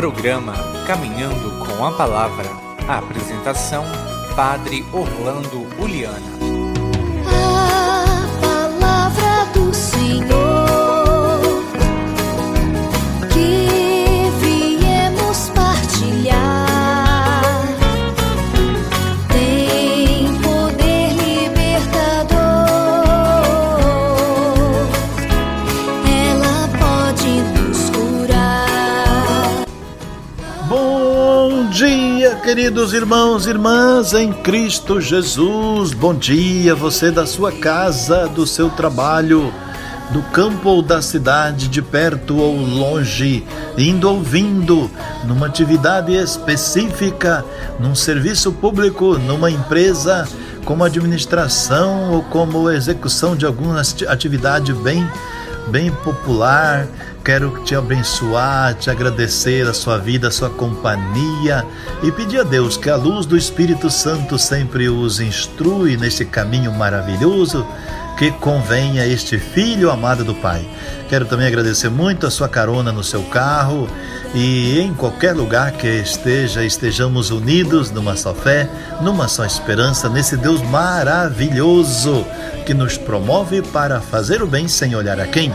Programa Caminhando com a Palavra. A apresentação: Padre Orlando Uliana. Queridos irmãos e irmãs em Cristo Jesus. Bom dia, você da sua casa, do seu trabalho, do campo ou da cidade, de perto ou longe, indo ou vindo, numa atividade específica, num serviço público, numa empresa, como administração ou como execução de alguma ati- atividade bem bem popular. Quero te abençoar, te agradecer a sua vida, a sua companhia e pedir a Deus que a luz do Espírito Santo sempre os instrui nesse caminho maravilhoso que convém a este filho amado do Pai. Quero também agradecer muito a sua carona no seu carro e em qualquer lugar que esteja, estejamos unidos numa só fé, numa só esperança, nesse Deus maravilhoso que nos promove para fazer o bem sem olhar a quem.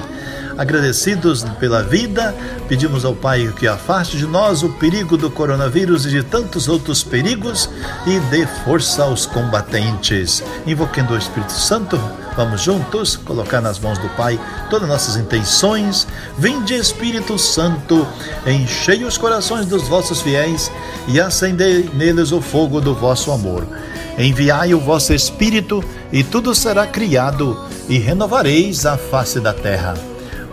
Agradecidos pela vida, pedimos ao Pai que afaste de nós o perigo do coronavírus e de tantos outros perigos e dê força aos combatentes. Invocando o Espírito Santo, vamos juntos colocar nas mãos do Pai todas as nossas intenções. Vinde, Espírito Santo, enchei os corações dos vossos fiéis e acendei neles o fogo do vosso amor. Enviai o vosso Espírito, e tudo será criado, e renovareis a face da terra.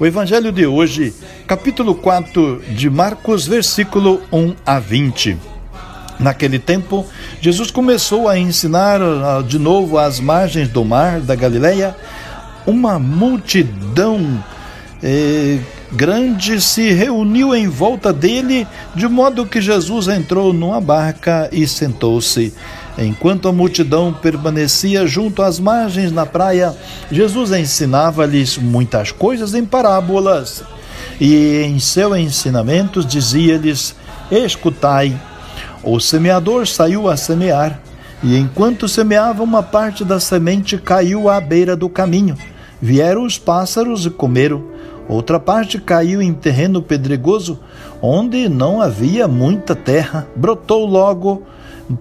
O Evangelho de hoje, capítulo 4 de Marcos, versículo 1 a 20. Naquele tempo, Jesus começou a ensinar ah, de novo às margens do mar da Galileia. Uma multidão eh, grande se reuniu em volta dele, de modo que Jesus entrou numa barca e sentou-se. Enquanto a multidão permanecia junto às margens na praia, Jesus ensinava-lhes muitas coisas em parábolas. E em seus ensinamentos dizia-lhes: Escutai. O semeador saiu a semear, e enquanto semeava, uma parte da semente caiu à beira do caminho. Vieram os pássaros e comeram. Outra parte caiu em terreno pedregoso, onde não havia muita terra. Brotou logo,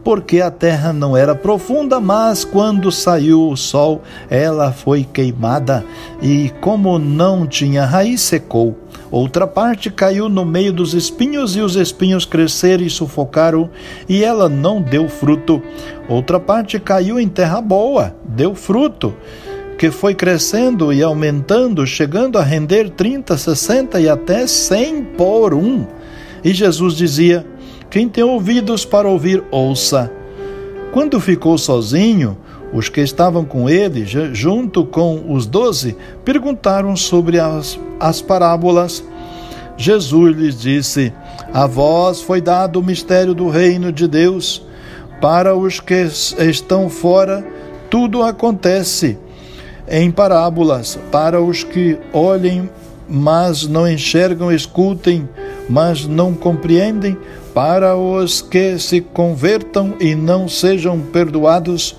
porque a terra não era profunda, mas quando saiu o sol, ela foi queimada, e como não tinha raiz, secou. Outra parte caiu no meio dos espinhos, e os espinhos cresceram e sufocaram, e ela não deu fruto. Outra parte caiu em terra boa, deu fruto, que foi crescendo e aumentando, chegando a render 30, 60 e até 100 por um. E Jesus dizia: Quem tem ouvidos para ouvir, ouça. Quando ficou sozinho, os que estavam com ele, ju- junto com os doze, perguntaram sobre as, as parábolas. Jesus lhes disse: A vós foi dado o mistério do reino de Deus. Para os que estão fora, tudo acontece em parábolas. Para os que olhem, mas não enxergam, escutem, mas não compreendem. Para os que se convertam e não sejam perdoados,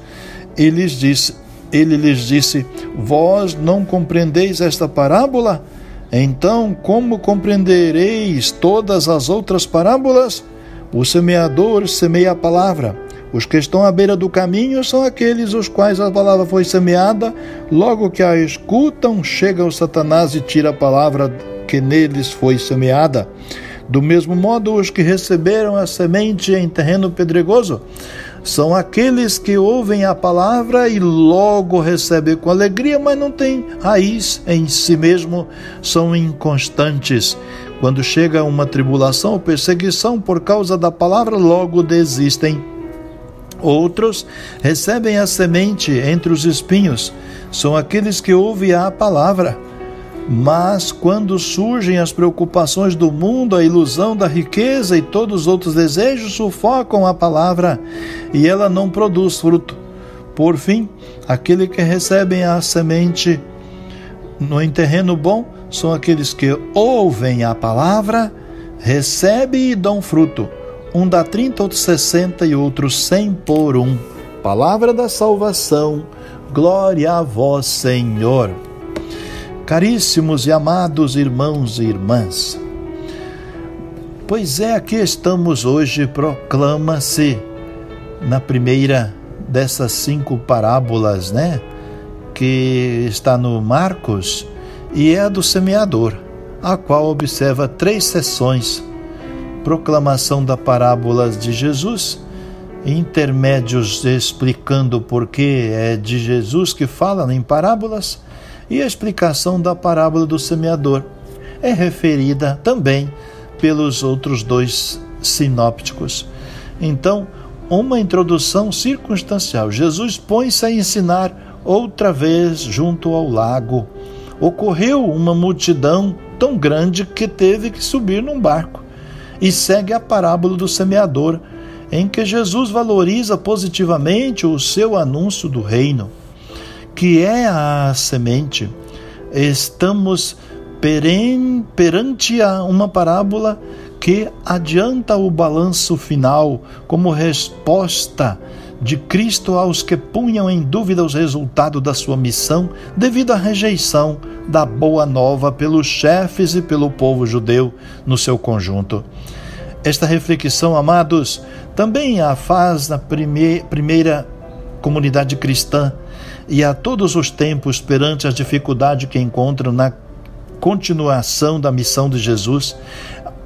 ele lhes disse, ele lhes disse: Vós não compreendeis esta parábola? Então, como compreendereis todas as outras parábolas? O semeador semeia a palavra. Os que estão à beira do caminho são aqueles os quais a palavra foi semeada, logo que a escutam, chega o Satanás e tira a palavra que neles foi semeada. Do mesmo modo, os que receberam a semente em terreno pedregoso são aqueles que ouvem a palavra e logo recebem com alegria, mas não têm raiz em si mesmo, são inconstantes. Quando chega uma tribulação ou perseguição por causa da palavra, logo desistem. Outros recebem a semente entre os espinhos, são aqueles que ouvem a palavra. Mas quando surgem as preocupações do mundo, a ilusão da riqueza e todos os outros desejos sufocam a palavra e ela não produz fruto. Por fim, aquele que recebem a semente no terreno bom são aqueles que ouvem a palavra, recebem e dão fruto um dá 30, outro 60 e outro 100 por um. Palavra da salvação, glória a vós, Senhor. Caríssimos e amados irmãos e irmãs, pois é, aqui estamos hoje, proclama-se na primeira dessas cinco parábolas, né? Que está no Marcos e é a do semeador, a qual observa três sessões proclamação da parábola de Jesus, intermédios explicando por que é de Jesus que fala em parábolas, e a explicação da parábola do semeador é referida também pelos outros dois sinópticos. Então, uma introdução circunstancial. Jesus põe-se a ensinar outra vez junto ao lago. Ocorreu uma multidão tão grande que teve que subir num barco e segue a parábola do semeador, em que Jesus valoriza positivamente o seu anúncio do reino, que é a semente. Estamos perante uma parábola que adianta o balanço final como resposta de Cristo aos que punham em dúvida os resultados da sua missão devido à rejeição da boa nova pelos chefes e pelo povo judeu no seu conjunto. Esta reflexão, amados, também a faz na prime primeira comunidade cristã e a todos os tempos perante as dificuldades que encontram na continuação da missão de Jesus,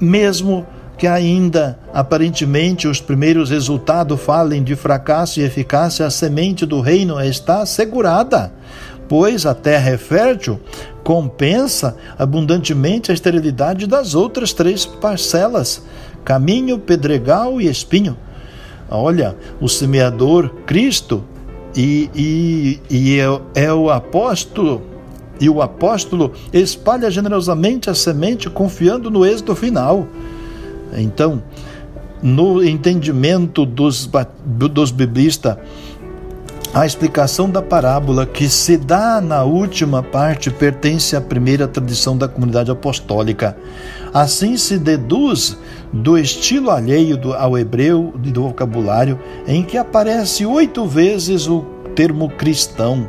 mesmo que ainda aparentemente os primeiros resultados falem de fracasso e eficácia, a semente do reino está assegurada, pois a terra é fértil, compensa abundantemente a esterilidade das outras três parcelas, caminho, pedregal e espinho. Olha, o semeador Cristo e, e, e é, é o apóstolo e o apóstolo espalha generosamente a semente confiando no êxito final. Então, no entendimento dos, dos biblistas, a explicação da parábola que se dá na última parte pertence à primeira tradição da comunidade apostólica. Assim se deduz do estilo alheio ao hebreu e do vocabulário, em que aparece oito vezes o termo cristão,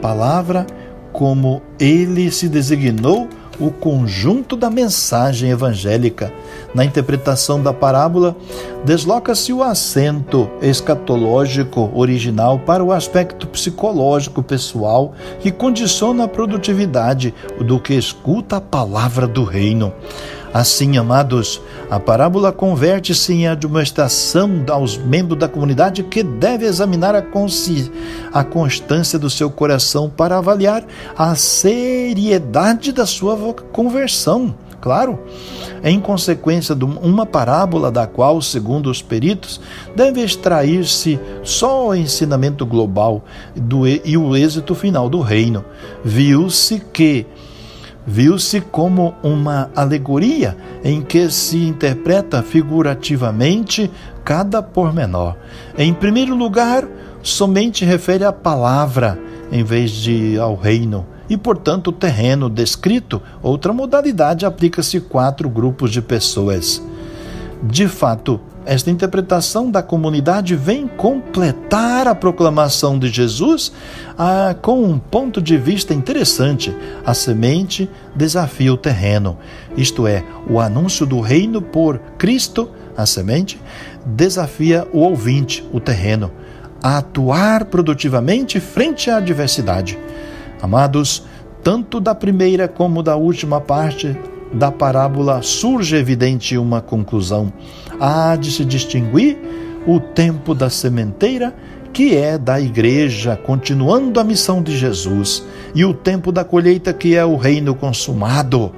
palavra como ele se designou o conjunto da mensagem evangélica. Na interpretação da parábola, desloca-se o acento escatológico original para o aspecto psicológico pessoal que condiciona a produtividade do que escuta a palavra do reino. Assim, amados, a parábola converte-se em admoestação aos membros da comunidade que deve examinar a, a constância do seu coração para avaliar a seriedade da sua conversão. Claro, em consequência de uma parábola da qual, segundo os peritos, deve extrair-se só o ensinamento global do, e o êxito final do reino. Viu-se que viu-se como uma alegoria em que se interpreta figurativamente cada pormenor. Em primeiro lugar, somente refere à palavra em vez de ao reino. E, portanto, o terreno descrito, outra modalidade, aplica-se quatro grupos de pessoas. De fato, esta interpretação da comunidade vem completar a proclamação de Jesus ah, com um ponto de vista interessante. A semente desafia o terreno, isto é, o anúncio do reino por Cristo, a semente, desafia o ouvinte, o terreno, a atuar produtivamente frente à adversidade. Amados, tanto da primeira como da última parte da parábola surge evidente uma conclusão. Há de se distinguir o tempo da sementeira, que é da igreja, continuando a missão de Jesus, e o tempo da colheita, que é o reino consumado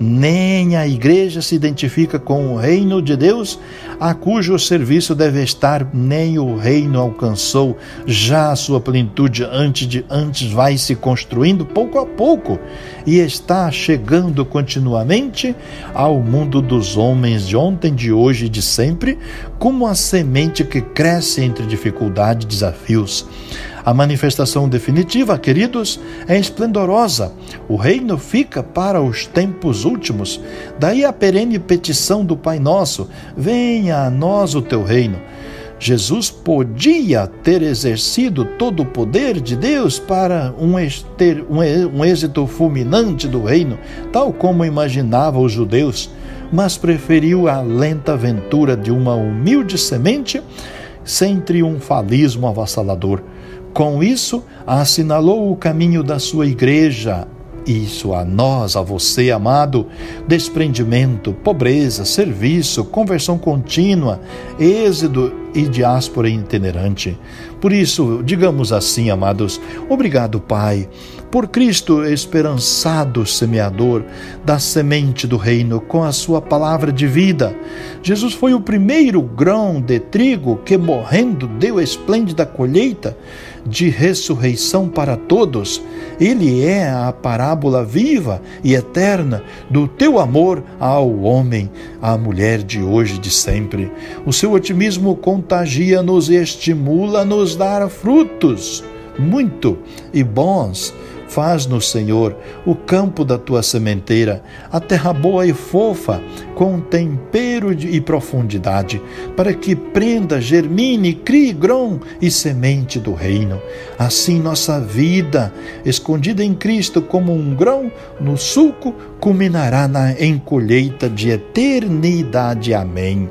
nem a igreja se identifica com o reino de Deus, a cujo serviço deve estar, nem o reino alcançou já a sua plenitude antes de antes vai se construindo pouco a pouco e está chegando continuamente ao mundo dos homens de ontem, de hoje e de sempre, como a semente que cresce entre dificuldade e desafios. A manifestação definitiva, queridos, é esplendorosa. O reino fica para os tempos últimos. Daí a perene petição do Pai Nosso: venha a nós o teu reino. Jesus podia ter exercido todo o poder de Deus para um, um êxito fulminante do reino, tal como imaginavam os judeus, mas preferiu a lenta aventura de uma humilde semente sem triunfalismo avassalador. Com isso, assinalou o caminho da sua igreja. Isso a nós, a você, amado, desprendimento, pobreza, serviço, conversão contínua, êxodo e diáspora itinerante. Por isso, digamos assim, amados, obrigado, Pai, por Cristo esperançado semeador da semente do reino com a sua palavra de vida. Jesus foi o primeiro grão de trigo que, morrendo, deu esplêndida colheita de ressurreição para todos. Ele é a parábola viva e eterna do teu amor ao homem, à mulher de hoje e de sempre. O seu otimismo contagia-nos e estimula-nos a dar frutos muito e bons Faz-nos, Senhor, o campo da tua sementeira, a terra boa e fofa, com tempero e profundidade, para que prenda, germine, crie grão e semente do reino. Assim, nossa vida, escondida em Cristo como um grão no sulco, culminará na em colheita de eternidade. Amém.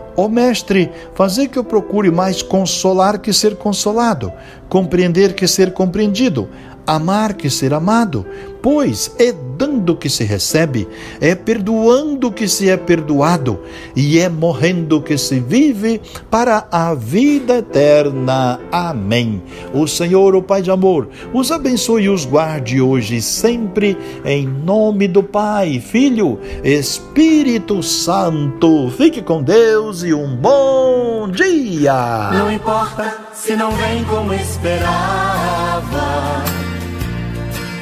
Ó oh, mestre, fazer que eu procure mais consolar que ser consolado, compreender que ser compreendido, amar que ser amado, pois é dando que se recebe, é perdoando que se é perdoado, e é morrendo que se vive para a vida eterna. Amém. O Senhor, o Pai de amor, os abençoe e os guarde hoje e sempre, em nome do Pai, Filho, Espírito Santo. Fique com Deus e um bom dia. Não importa se não vem como esperava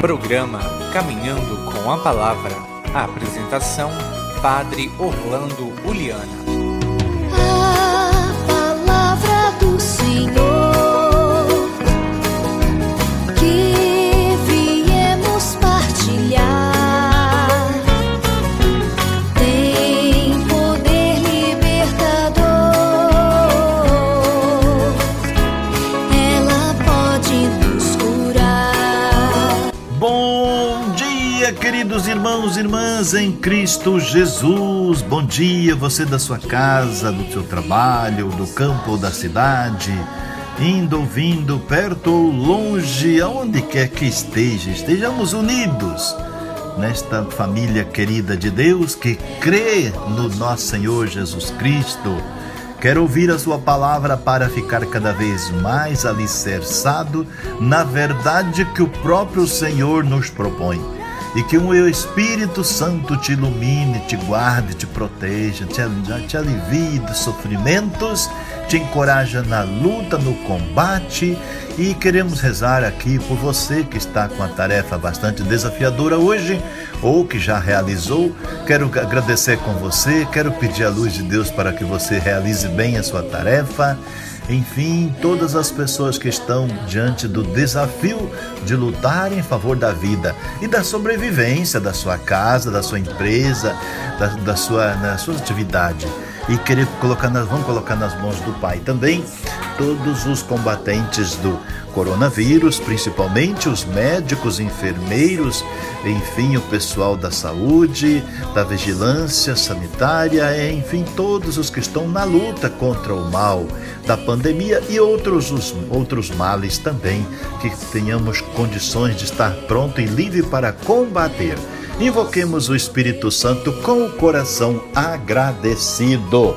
Programa Caminhando com a Palavra A apresentação: Padre Orlando Uliana. Irmãos e irmãs em Cristo Jesus. Bom dia, você da sua casa, do seu trabalho, do campo ou da cidade, indo ou vindo, perto ou longe, aonde quer que esteja, estejamos unidos nesta família querida de Deus que crê no nosso Senhor Jesus Cristo. Quero ouvir a Sua palavra para ficar cada vez mais alicerçado na verdade que o próprio Senhor nos propõe. E que o Espírito Santo te ilumine, te guarde, te proteja, te, te alivie dos sofrimentos, te encoraja na luta, no combate. E queremos rezar aqui por você que está com a tarefa bastante desafiadora hoje ou que já realizou. Quero agradecer com você, quero pedir a luz de Deus para que você realize bem a sua tarefa. Enfim, todas as pessoas que estão diante do desafio de lutar em favor da vida e da sobrevivência da sua casa, da sua empresa, da, da sua, da sua atividade. E querer colocar nas, vamos colocar nas mãos do Pai também todos os combatentes do coronavírus, principalmente os médicos, enfermeiros, enfim, o pessoal da saúde, da vigilância sanitária, enfim, todos os que estão na luta contra o mal da pandemia e outros, os, outros males também, que tenhamos condições de estar pronto e livre para combater. Invoquemos o Espírito Santo com o coração agradecido.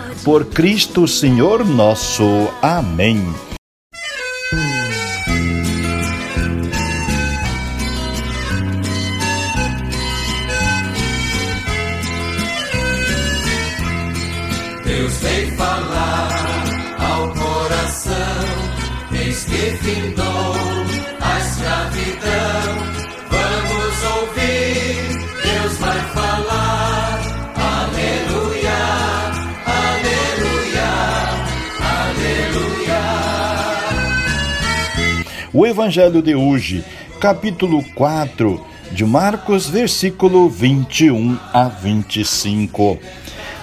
Por Cristo Senhor nosso. Amém. Deus vem falar ao coração, eis que findou Evangelho de hoje, capítulo 4 de Marcos, versículo 21 a 25.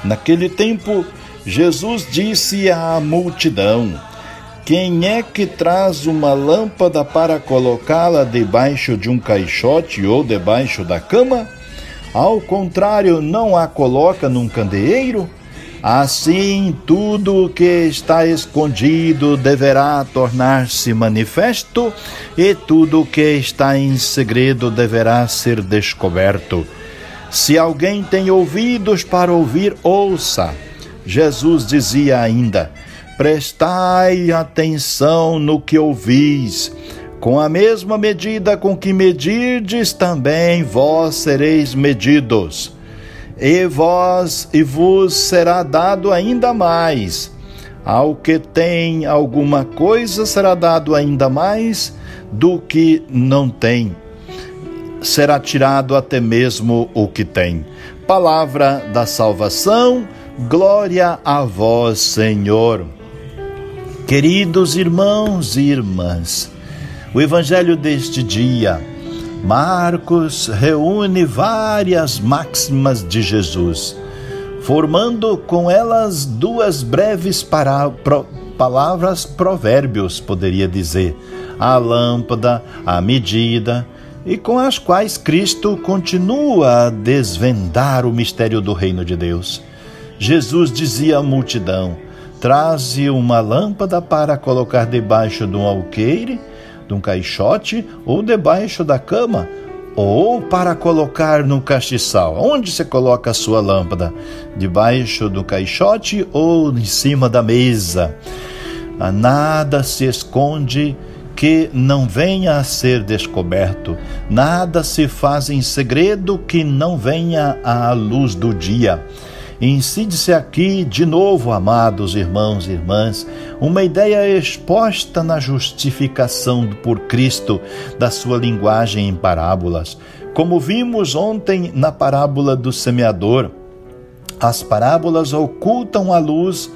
Naquele tempo, Jesus disse à multidão: Quem é que traz uma lâmpada para colocá-la debaixo de um caixote ou debaixo da cama? Ao contrário, não a coloca num candeeiro? Assim, tudo o que está escondido deverá tornar-se manifesto, e tudo o que está em segredo deverá ser descoberto. Se alguém tem ouvidos para ouvir, ouça. Jesus dizia ainda: Prestai atenção no que ouvis. Com a mesma medida com que medirdes, também vós sereis medidos. E vós e vos será dado ainda mais. Ao que tem alguma coisa será dado ainda mais do que não tem. Será tirado até mesmo o que tem. Palavra da salvação, glória a vós, Senhor. Queridos irmãos e irmãs, o evangelho deste dia, Marcos reúne várias máximas de Jesus, formando com elas duas breves para, pro, palavras provérbios, poderia dizer, a lâmpada, a medida, e com as quais Cristo continua a desvendar o mistério do reino de Deus. Jesus dizia à multidão: Traze uma lâmpada para colocar debaixo de um alqueire, de um caixote ou debaixo da cama. ou para colocar no castiçal. Onde você coloca a sua lâmpada? Debaixo do caixote ou em cima da mesa? Ah, nada se esconde que não venha a ser descoberto, nada se faz em segredo que não venha à luz do dia. Incide-se aqui de novo, amados irmãos e irmãs, uma ideia exposta na justificação por Cristo da sua linguagem em parábolas. Como vimos ontem na parábola do semeador, as parábolas ocultam a luz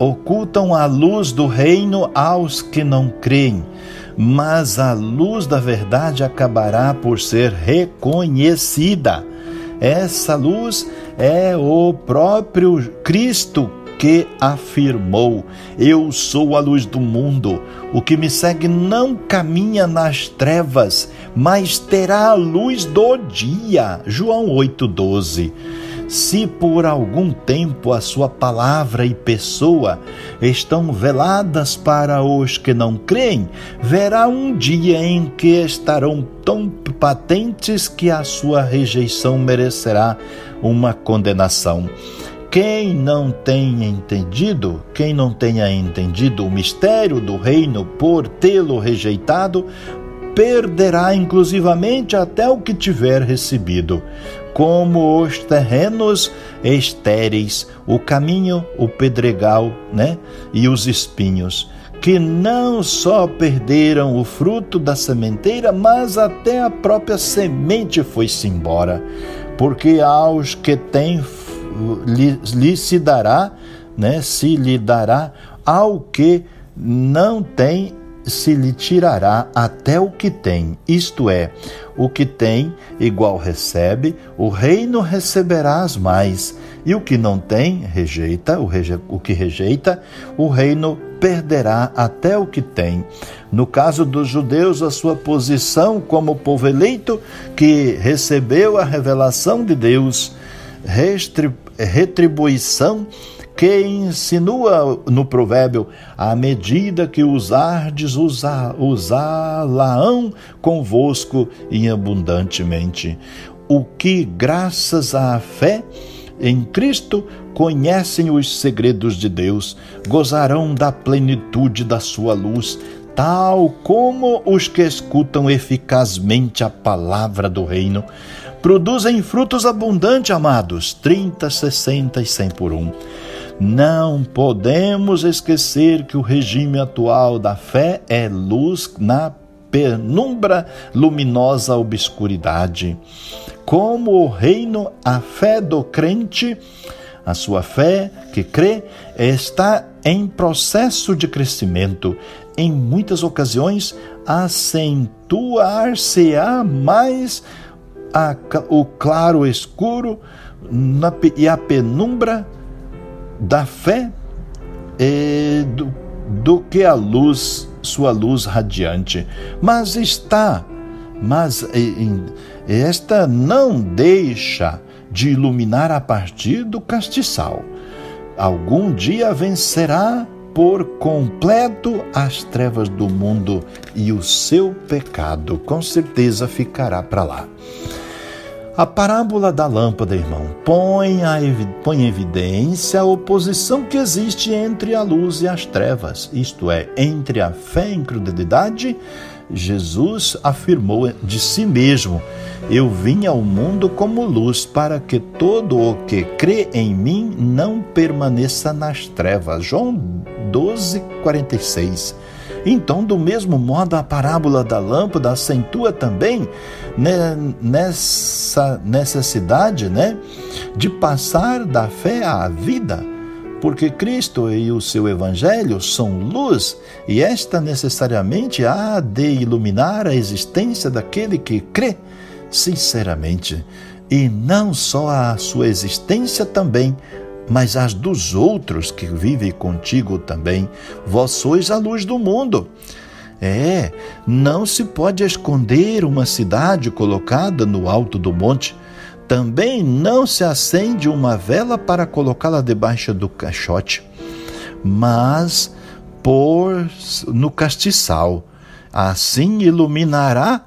ocultam a luz do reino aos que não creem, mas a luz da verdade acabará por ser reconhecida. Essa luz é o próprio Cristo que afirmou: Eu sou a luz do mundo. O que me segue não caminha nas trevas, mas terá a luz do dia. João 8,12. Se por algum tempo a sua palavra e pessoa estão veladas para os que não creem, verá um dia em que estarão tão patentes que a sua rejeição merecerá uma condenação. Quem não tenha entendido, quem não tenha entendido o mistério do reino por tê-lo rejeitado, perderá inclusivamente até o que tiver recebido como os terrenos estéreis, o caminho, o pedregal, né? E os espinhos, que não só perderam o fruto da sementeira, mas até a própria semente foi-se embora. Porque aos que têm lhe, lhe se dará, né? Se lhe dará ao que não tem se lhe tirará até o que tem, isto é, o que tem, igual recebe, o reino receberás mais, e o que não tem, rejeita, o, reje, o que rejeita, o reino perderá até o que tem. No caso dos judeus, a sua posição como povo eleito que recebeu a revelação de Deus, retribuição que insinua no provérbio: à medida que usardes, usá-la-ão convosco e abundantemente. O que, graças à fé em Cristo, conhecem os segredos de Deus, gozarão da plenitude da sua luz, tal como os que escutam eficazmente a palavra do reino. Produzem frutos abundantes, amados, 30, 60 e 100 por um. Não podemos esquecer que o regime atual da fé é luz na penumbra luminosa obscuridade. Como o reino, a fé do crente, a sua fé que crê, está em processo de crescimento. Em muitas ocasiões, acentuar-se-á mais a, o claro escuro na, e a penumbra da fé do, do que a luz, sua luz radiante. Mas está, mas esta não deixa de iluminar a partir do castiçal. Algum dia vencerá por completo as trevas do mundo e o seu pecado com certeza ficará para lá. A parábola da lâmpada, irmão, põe, a, põe em evidência a oposição que existe entre a luz e as trevas, isto é, entre a fé e a incredulidade. Jesus afirmou de si mesmo: Eu vim ao mundo como luz, para que todo o que crê em mim não permaneça nas trevas. João 12, 46. Então, do mesmo modo, a parábola da lâmpada acentua também nessa necessidade né, de passar da fé à vida, porque Cristo e o seu Evangelho são luz, e esta necessariamente há de iluminar a existência daquele que crê sinceramente, e não só a sua existência também, mas as dos outros que vivem contigo também. Vós sois a luz do mundo. É, não se pode esconder uma cidade colocada no alto do monte. Também não se acende uma vela para colocá-la debaixo do caixote, mas por no castiçal. Assim iluminará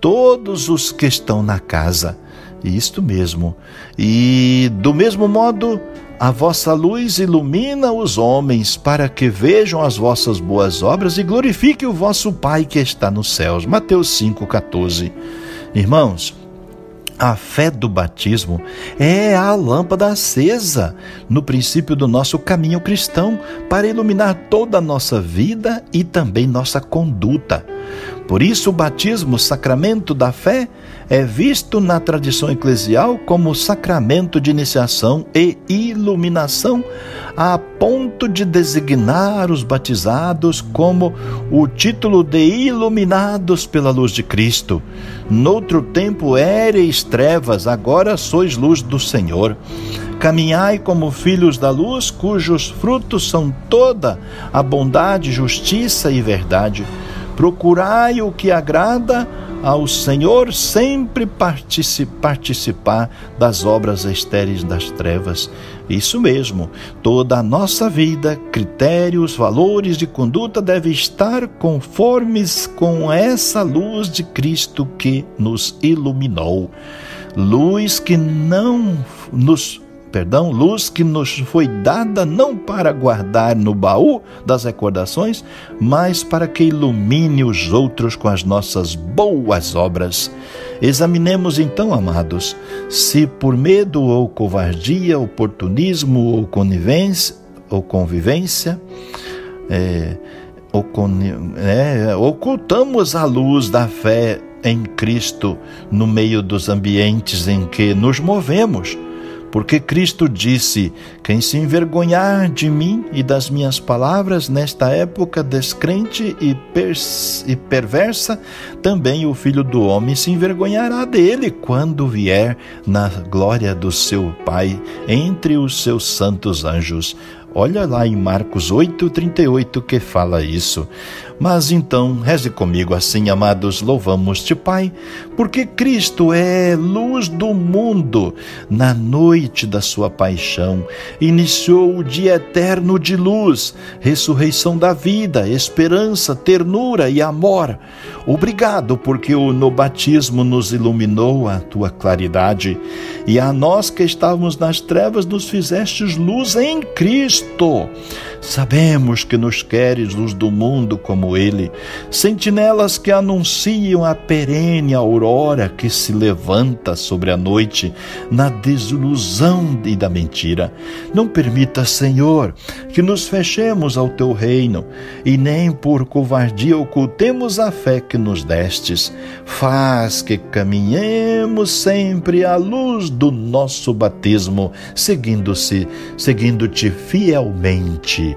todos os que estão na casa. Isto mesmo. E do mesmo modo, a vossa luz ilumina os homens, para que vejam as vossas boas obras e glorifique o vosso Pai que está nos céus. Mateus 5,14. Irmãos, a fé do batismo é a lâmpada acesa no princípio do nosso caminho cristão para iluminar toda a nossa vida e também nossa conduta. Por isso, o batismo, sacramento da fé, é visto na tradição eclesial como sacramento de iniciação e iluminação, a ponto de designar os batizados como o título de iluminados pela luz de Cristo. Noutro tempo éreis trevas, agora sois luz do Senhor. Caminhai como filhos da luz, cujos frutos são toda a bondade, justiça e verdade Procurai o que agrada ao Senhor, sempre participar das obras estéreis das trevas. Isso mesmo, toda a nossa vida, critérios, valores de conduta devem estar conformes com essa luz de Cristo que nos iluminou. Luz que não nos perdão, luz que nos foi dada não para guardar no baú das recordações, mas para que ilumine os outros com as nossas boas obras. Examinemos então, amados, se por medo ou covardia, oportunismo ou conivência, ou convivência, é, ou é, ocultamos a luz da fé em Cristo no meio dos ambientes em que nos movemos porque Cristo disse: Quem se envergonhar de mim e das minhas palavras nesta época descrente e, e perversa, também o filho do homem se envergonhará dele quando vier na glória do seu Pai entre os seus santos anjos. Olha lá em Marcos 8:38 que fala isso. Mas então, reze comigo assim, amados, louvamos-te, Pai, porque Cristo é luz do mundo. Na noite da sua paixão, iniciou o dia eterno de luz, ressurreição da vida, esperança, ternura e amor. Obrigado, porque no batismo nos iluminou a tua claridade, e a nós que estávamos nas trevas nos fizestes luz em Cristo. Sabemos que nos queres luz do mundo como ele, sentinelas que anunciam a perene aurora que se levanta sobre a noite na desilusão e da mentira. Não permita, Senhor, que nos fechemos ao teu reino e nem por covardia ocultemos a fé que nos destes. Faz que caminhemos sempre à luz do nosso batismo, seguindo-se, seguindo-te fielmente.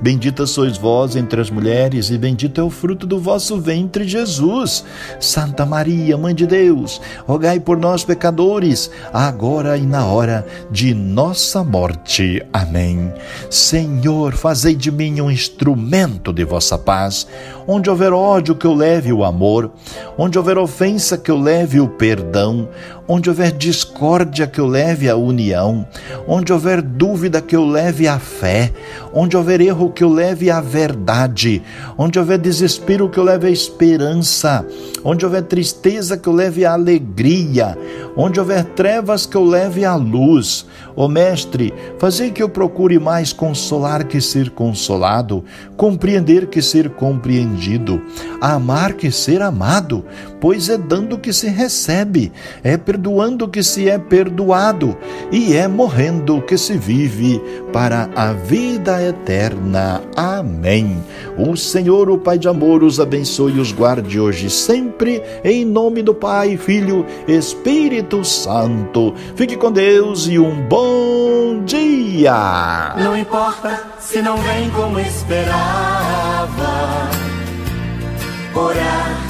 Bendita sois vós entre as mulheres, e bendito é o fruto do vosso ventre, Jesus. Santa Maria, Mãe de Deus, rogai por nós, pecadores, agora e na hora de nossa morte. Amém. Senhor, fazei de mim um instrumento de vossa paz. Onde houver ódio, que eu leve o amor. Onde houver ofensa, que eu leve o perdão. Onde houver discórdia, que eu leve a união. Onde houver dúvida, que eu leve a fé. Onde houver erro, que eu leve a verdade. Onde houver desespero, que eu leve a esperança. Onde houver tristeza, que eu leve a alegria. Onde houver trevas, que eu leve a luz. Ó Mestre, fazei que eu procure mais consolar que ser consolado, compreender que ser compreendido, amar que ser amado, pois é dando que se recebe, é perdoando que se é perdoado, e é morrendo que se vive para a vida eterna. Amém. O Senhor, o Pai de amor, os abençoe e os guarde hoje e sempre, em nome do Pai, Filho, Espírito Santo. Fique com Deus e um bom dia. Não importa se não vem como esperava. Orar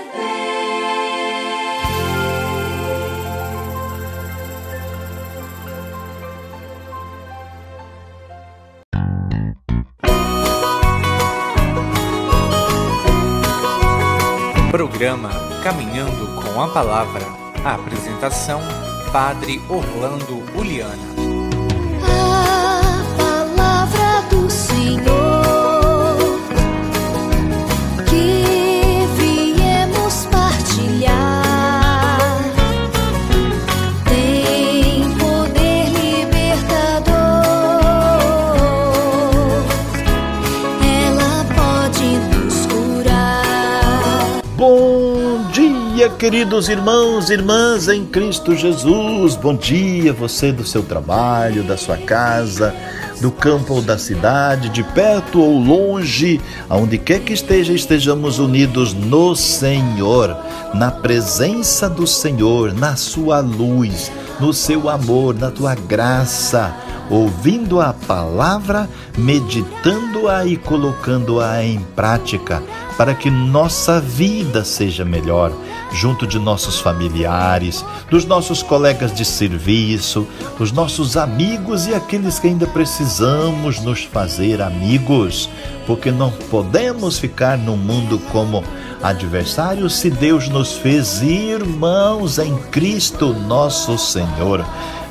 Programa Caminhando com a Palavra. A apresentação: Padre Orlando Uliana. Queridos irmãos e irmãs em Cristo Jesus. Bom dia, você do seu trabalho, da sua casa, do campo ou da cidade, de perto ou longe, aonde quer que esteja, estejamos unidos no Senhor, na presença do Senhor, na sua luz, no seu amor, na tua graça ouvindo a palavra, meditando-a e colocando-a em prática, para que nossa vida seja melhor, junto de nossos familiares, dos nossos colegas de serviço, dos nossos amigos e aqueles que ainda precisamos nos fazer amigos, porque não podemos ficar no mundo como adversários se Deus nos fez irmãos em Cristo nosso Senhor.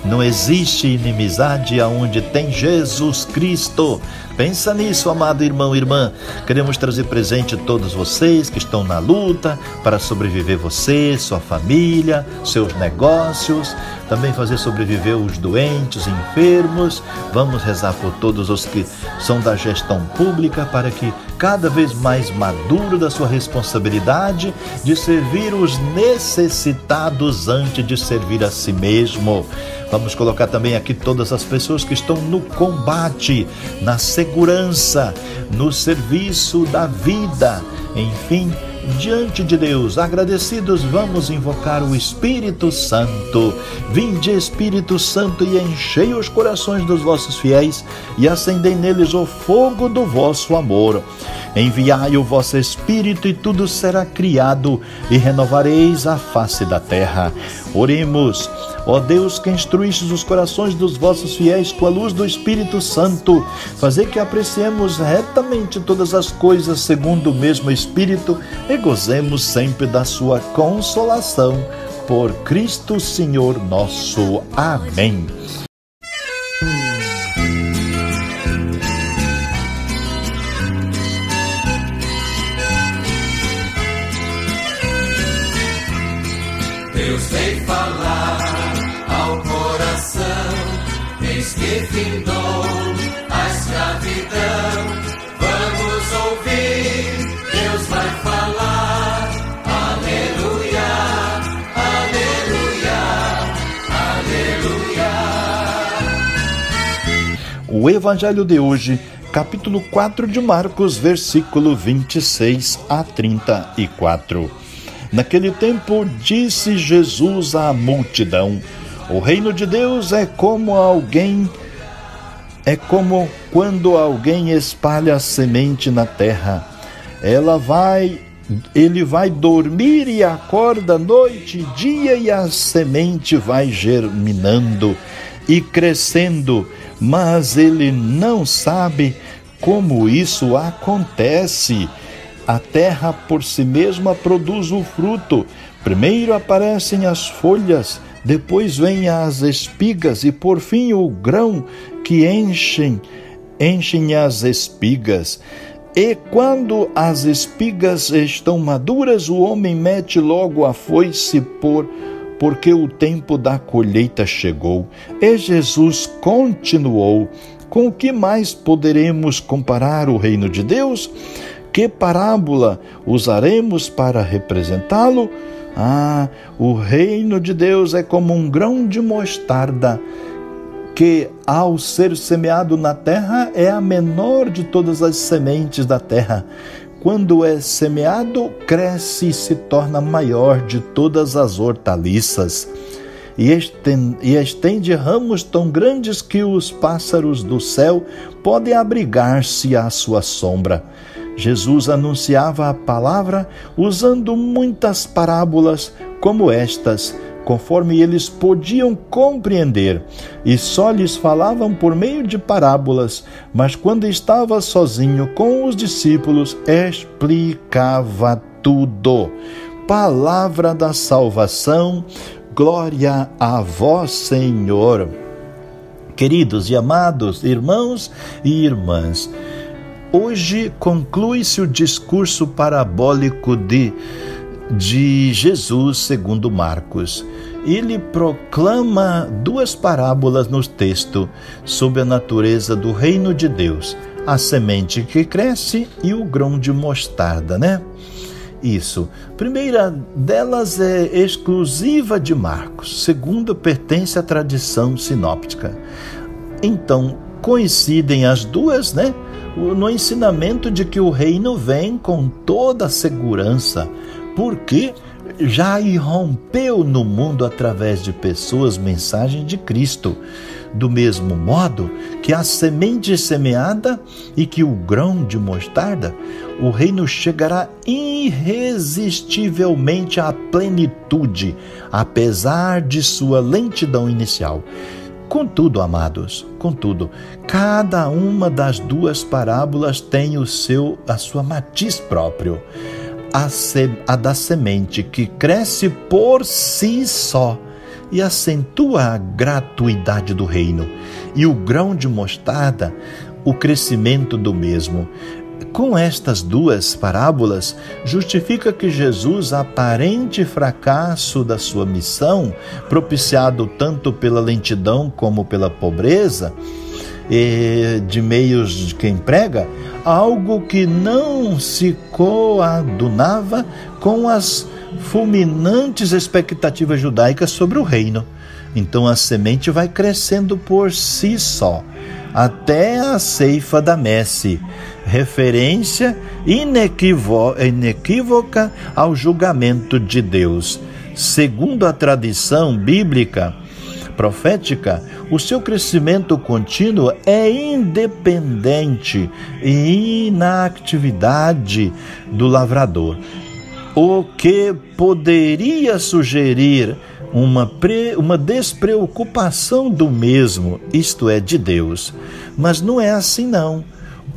Não existe inimizade aonde tem Jesus Cristo. Pensa nisso, amado irmão e irmã. Queremos trazer presente todos vocês que estão na luta para sobreviver você, sua família, seus negócios, também fazer sobreviver os doentes, enfermos. Vamos rezar por todos os que são da gestão pública para que cada vez mais maduro da sua responsabilidade de servir os necessitados antes de servir a si mesmo. Vamos colocar também aqui todas as pessoas que estão no combate, na segurança, no serviço da vida, enfim, diante de Deus, agradecidos, vamos invocar o Espírito Santo. Vinde, Espírito Santo, e enchei os corações dos vossos fiéis e acendei neles o fogo do vosso amor. Enviai o vosso Espírito e tudo será criado e renovareis a face da terra. Oremos. Ó Deus, que instruístes os corações dos vossos fiéis com a luz do Espírito Santo, fazer que apreciemos retamente todas as coisas segundo o mesmo Espírito e gozemos sempre da sua consolação. Por Cristo Senhor nosso. Amém. O Evangelho de hoje, capítulo 4 de Marcos, versículo 26 a 34. Naquele tempo, disse Jesus à multidão: O reino de Deus é como alguém é como quando alguém espalha a semente na terra. Ela vai ele vai dormir e acorda noite e dia e a semente vai germinando e crescendo, mas ele não sabe como isso acontece. A terra por si mesma produz o fruto. Primeiro aparecem as folhas, depois vêm as espigas e por fim o grão que enchem, enchem as espigas. E quando as espigas estão maduras, o homem mete logo a foice por porque o tempo da colheita chegou. E Jesus continuou: Com o que mais poderemos comparar o reino de Deus? Que parábola usaremos para representá-lo? Ah, o reino de Deus é como um grão de mostarda que, ao ser semeado na terra, é a menor de todas as sementes da terra. Quando é semeado, cresce e se torna maior de todas as hortaliças. E estende, ramos tão grandes que os pássaros do céu podem abrigar-se à sua sombra. Jesus anunciava a palavra usando muitas parábolas como estas conforme eles podiam compreender, e só lhes falavam por meio de parábolas, mas quando estava sozinho com os discípulos, explicava tudo. Palavra da salvação, glória a vós, Senhor. Queridos e amados irmãos e irmãs, hoje conclui-se o discurso parabólico de de Jesus segundo Marcos ele proclama duas parábolas no texto sobre a natureza do reino de Deus: a semente que cresce e o grão de mostarda, né? Isso. Primeira delas é exclusiva de Marcos, segunda pertence à tradição sinóptica. Então, coincidem as duas, né? No ensinamento de que o reino vem com toda a segurança, porque já irrompeu no mundo através de pessoas mensagem de Cristo. Do mesmo modo que a semente semeada e que o grão de mostarda, o reino chegará irresistivelmente à plenitude, apesar de sua lentidão inicial. Contudo, amados, contudo, cada uma das duas parábolas tem o seu a sua matiz próprio a, se, a da semente que cresce por si só e acentua a gratuidade do reino, e o grão de mostarda, o crescimento do mesmo. Com estas duas parábolas, justifica que Jesus, aparente fracasso da sua missão, propiciado tanto pela lentidão como pela pobreza, de meios de quem prega, algo que não se coadunava com as fulminantes expectativas judaicas sobre o reino. Então a semente vai crescendo por si só, até a ceifa da messe, referência inequívoca ao julgamento de Deus. Segundo a tradição bíblica, profética, o seu crescimento contínuo é independente e na atividade do lavrador. O que poderia sugerir uma, pre, uma despreocupação do mesmo, isto é, de Deus. Mas não é assim, não.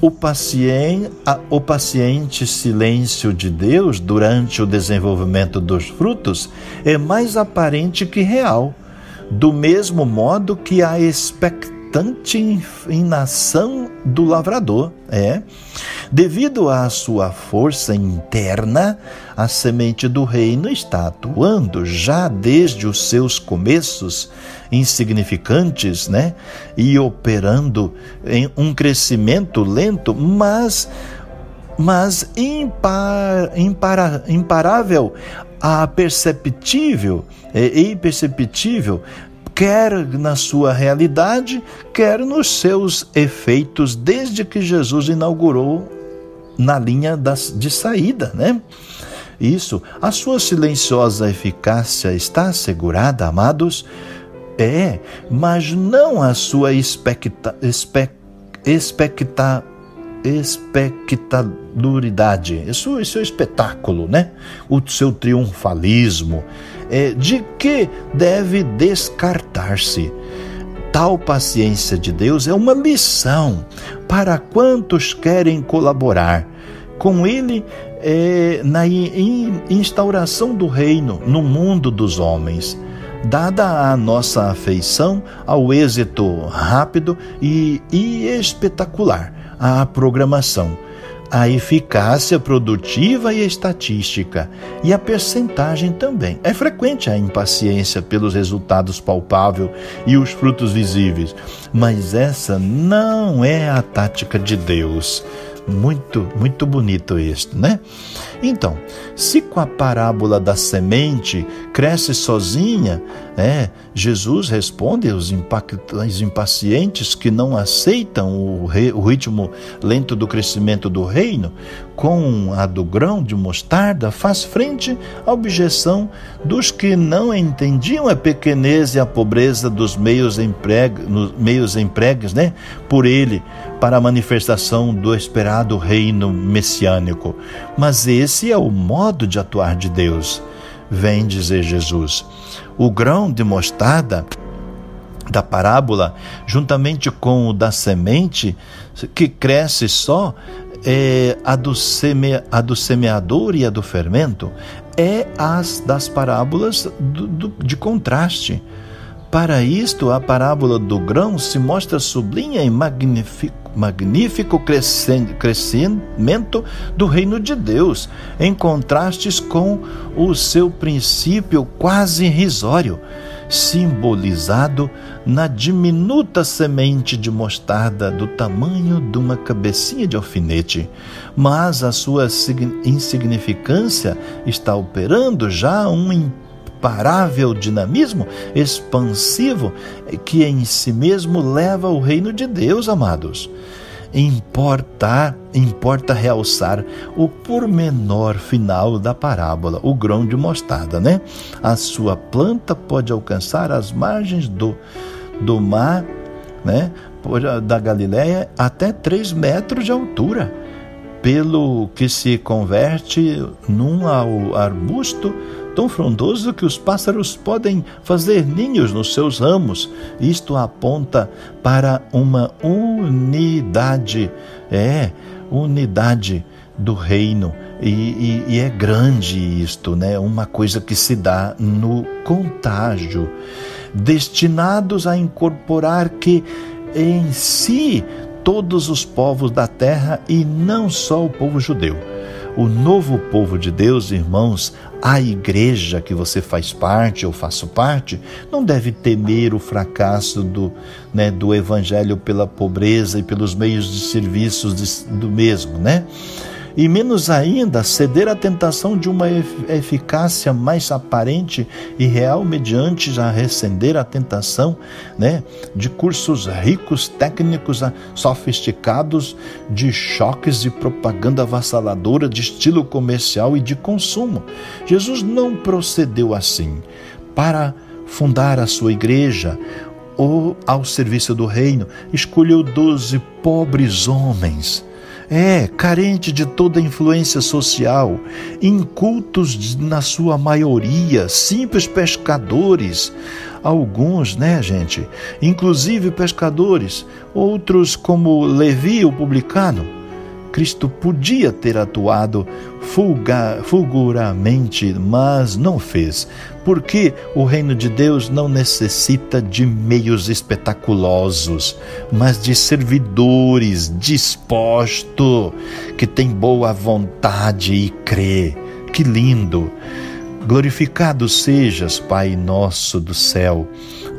O paciente, o paciente silêncio de Deus durante o desenvolvimento dos frutos é mais aparente que real do mesmo modo que a expectante inação do lavrador. É. Devido à sua força interna, a semente do reino está atuando já desde os seus começos insignificantes, né? E operando em um crescimento lento, mas mas impar, impar, imparável a perceptível é imperceptível, quer na sua realidade, quer nos seus efeitos, desde que Jesus inaugurou na linha das, de saída, né? Isso, a sua silenciosa eficácia está assegurada, amados? É, mas não a sua expecta, expect, expecta, espectacularidade, isso, é espetáculo, né? O seu triunfalismo, é, de que deve descartar-se. Tal paciência de Deus é uma lição para quantos querem colaborar com Ele é, na instauração do reino no mundo dos homens dada a nossa afeição ao êxito rápido e, e espetacular a programação, a eficácia produtiva e estatística e a percentagem também. É frequente a impaciência pelos resultados palpáveis e os frutos visíveis, mas essa não é a tática de Deus. Muito, muito bonito isto, né? Então, se com a parábola da semente cresce sozinha, é, Jesus responde aos impacientes que não aceitam o, o ritmo lento do crescimento do reino, com a do grão de mostarda, faz frente à objeção dos que não entendiam a pequenez e a pobreza dos meios, meios empregues né, por ele para a manifestação do esperado reino messiânico. Mas esse é o modo de atuar de Deus. Vem dizer Jesus. O grão de mostarda da parábola, juntamente com o da semente, que cresce só, é, a, do seme, a do semeador e a do fermento, é as das parábolas do, do, de contraste. Para isto, a parábola do grão se mostra sublinha e magnifica magnífico crescimento do reino de Deus, em contrastes com o seu princípio quase irrisório, simbolizado na diminuta semente de mostarda do tamanho de uma cabecinha de alfinete. Mas a sua insignificância está operando já um imparável dinamismo expansivo que em si mesmo leva o reino de Deus, amados. Importa, importa realçar o pormenor final da parábola, o grão de mostarda, né? A sua planta pode alcançar as margens do, do mar, né? Da Galileia até 3 metros de altura, pelo que se converte num arbusto tão frondoso que os pássaros podem fazer ninhos nos seus ramos. Isto aponta para uma unidade, é, unidade do reino. E, e, e, é grande isto, né? Uma coisa que se dá no contágio, destinados a incorporar que em si todos os povos da terra e não só o povo judeu. O novo povo de Deus, irmãos, a igreja que você faz parte ou faço parte não deve temer o fracasso do, né, do evangelho pela pobreza e pelos meios de serviços do mesmo, né? E menos ainda ceder à tentação de uma eficácia mais aparente e real mediante a recender a tentação né, de cursos ricos, técnicos, sofisticados, de choques de propaganda avassaladora de estilo comercial e de consumo. Jesus não procedeu assim. Para fundar a sua igreja, ou ao serviço do reino, escolheu doze pobres homens é, carente de toda influência social, incultos na sua maioria, simples pescadores, alguns, né, gente, inclusive pescadores, outros como Levi, o publicano, Cristo podia ter atuado fulguramente, mas não fez, porque o reino de Deus não necessita de meios espetaculosos, mas de servidores dispostos, que têm boa vontade e crê. Que lindo! Glorificado sejas, Pai nosso do céu,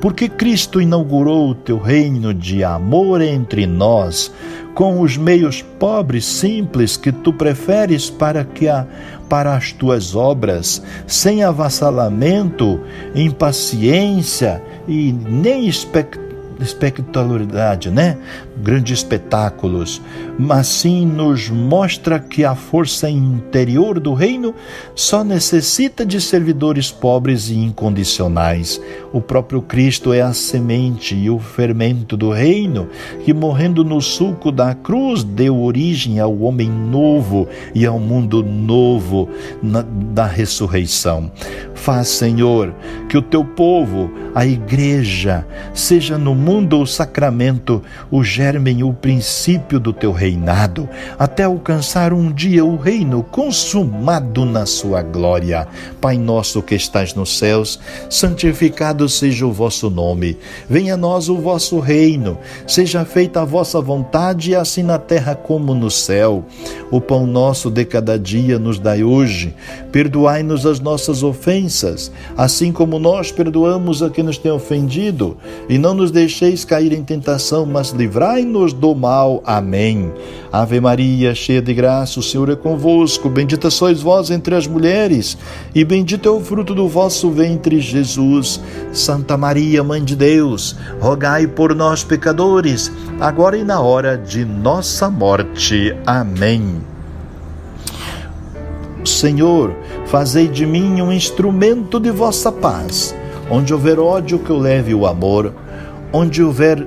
porque Cristo inaugurou o teu reino de amor entre nós com os meios pobres, simples que tu preferes para que a, para as tuas obras, sem avassalamento, impaciência e nem expectativa espectacularidade, né? Grandes espetáculos, mas sim nos mostra que a força interior do reino só necessita de servidores pobres e incondicionais. O próprio Cristo é a semente e o fermento do reino, que morrendo no sulco da cruz deu origem ao homem novo e ao mundo novo na, da ressurreição. Faz, Senhor, que o teu povo, a igreja, seja no mundo o sacramento, o germen, o princípio do teu reinado, até alcançar um dia o reino consumado na sua glória. Pai nosso que estás nos céus, santificado seja o vosso nome. Venha a nós o vosso reino. Seja feita a vossa vontade, assim na terra como no céu. O pão nosso de cada dia nos dai hoje. Perdoai-nos as nossas ofensas, assim como nós perdoamos a quem nos tem ofendido, e não nos deixe deixeis cair em tentação, mas livrai-nos do mal. Amém. Ave Maria, cheia de graça, o Senhor é convosco. Bendita sois vós entre as mulheres, e bendito é o fruto do vosso ventre, Jesus. Santa Maria, Mãe de Deus, rogai por nós, pecadores, agora e na hora de nossa morte. Amém. Senhor, fazei de mim um instrumento de vossa paz. Onde houver ódio, que eu leve o amor. Onde houver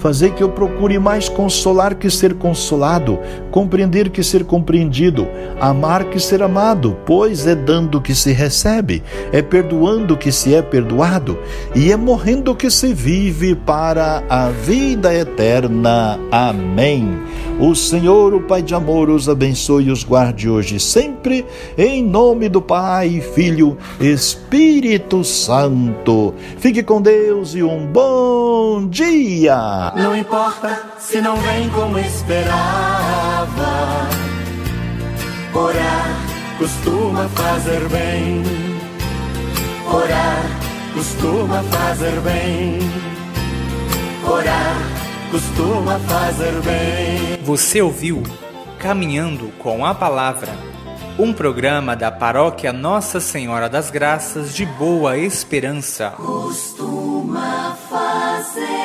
Fazei que eu procure mais consolar que ser consolado, compreender que ser compreendido, amar que ser amado, pois é dando que se recebe, é perdoando que se é perdoado, e é morrendo que se vive para a vida eterna. Amém. O Senhor, o Pai de amor, os abençoe e os guarde hoje e sempre, em nome do Pai, Filho, Espírito Santo. Fique com Deus e um bom dia. Não importa se não vem como esperava. Orar costuma fazer bem. Orar costuma fazer bem. Orar costuma fazer bem. Você ouviu Caminhando com a Palavra, um programa da paróquia Nossa Senhora das Graças de Boa Esperança. Costuma fazer.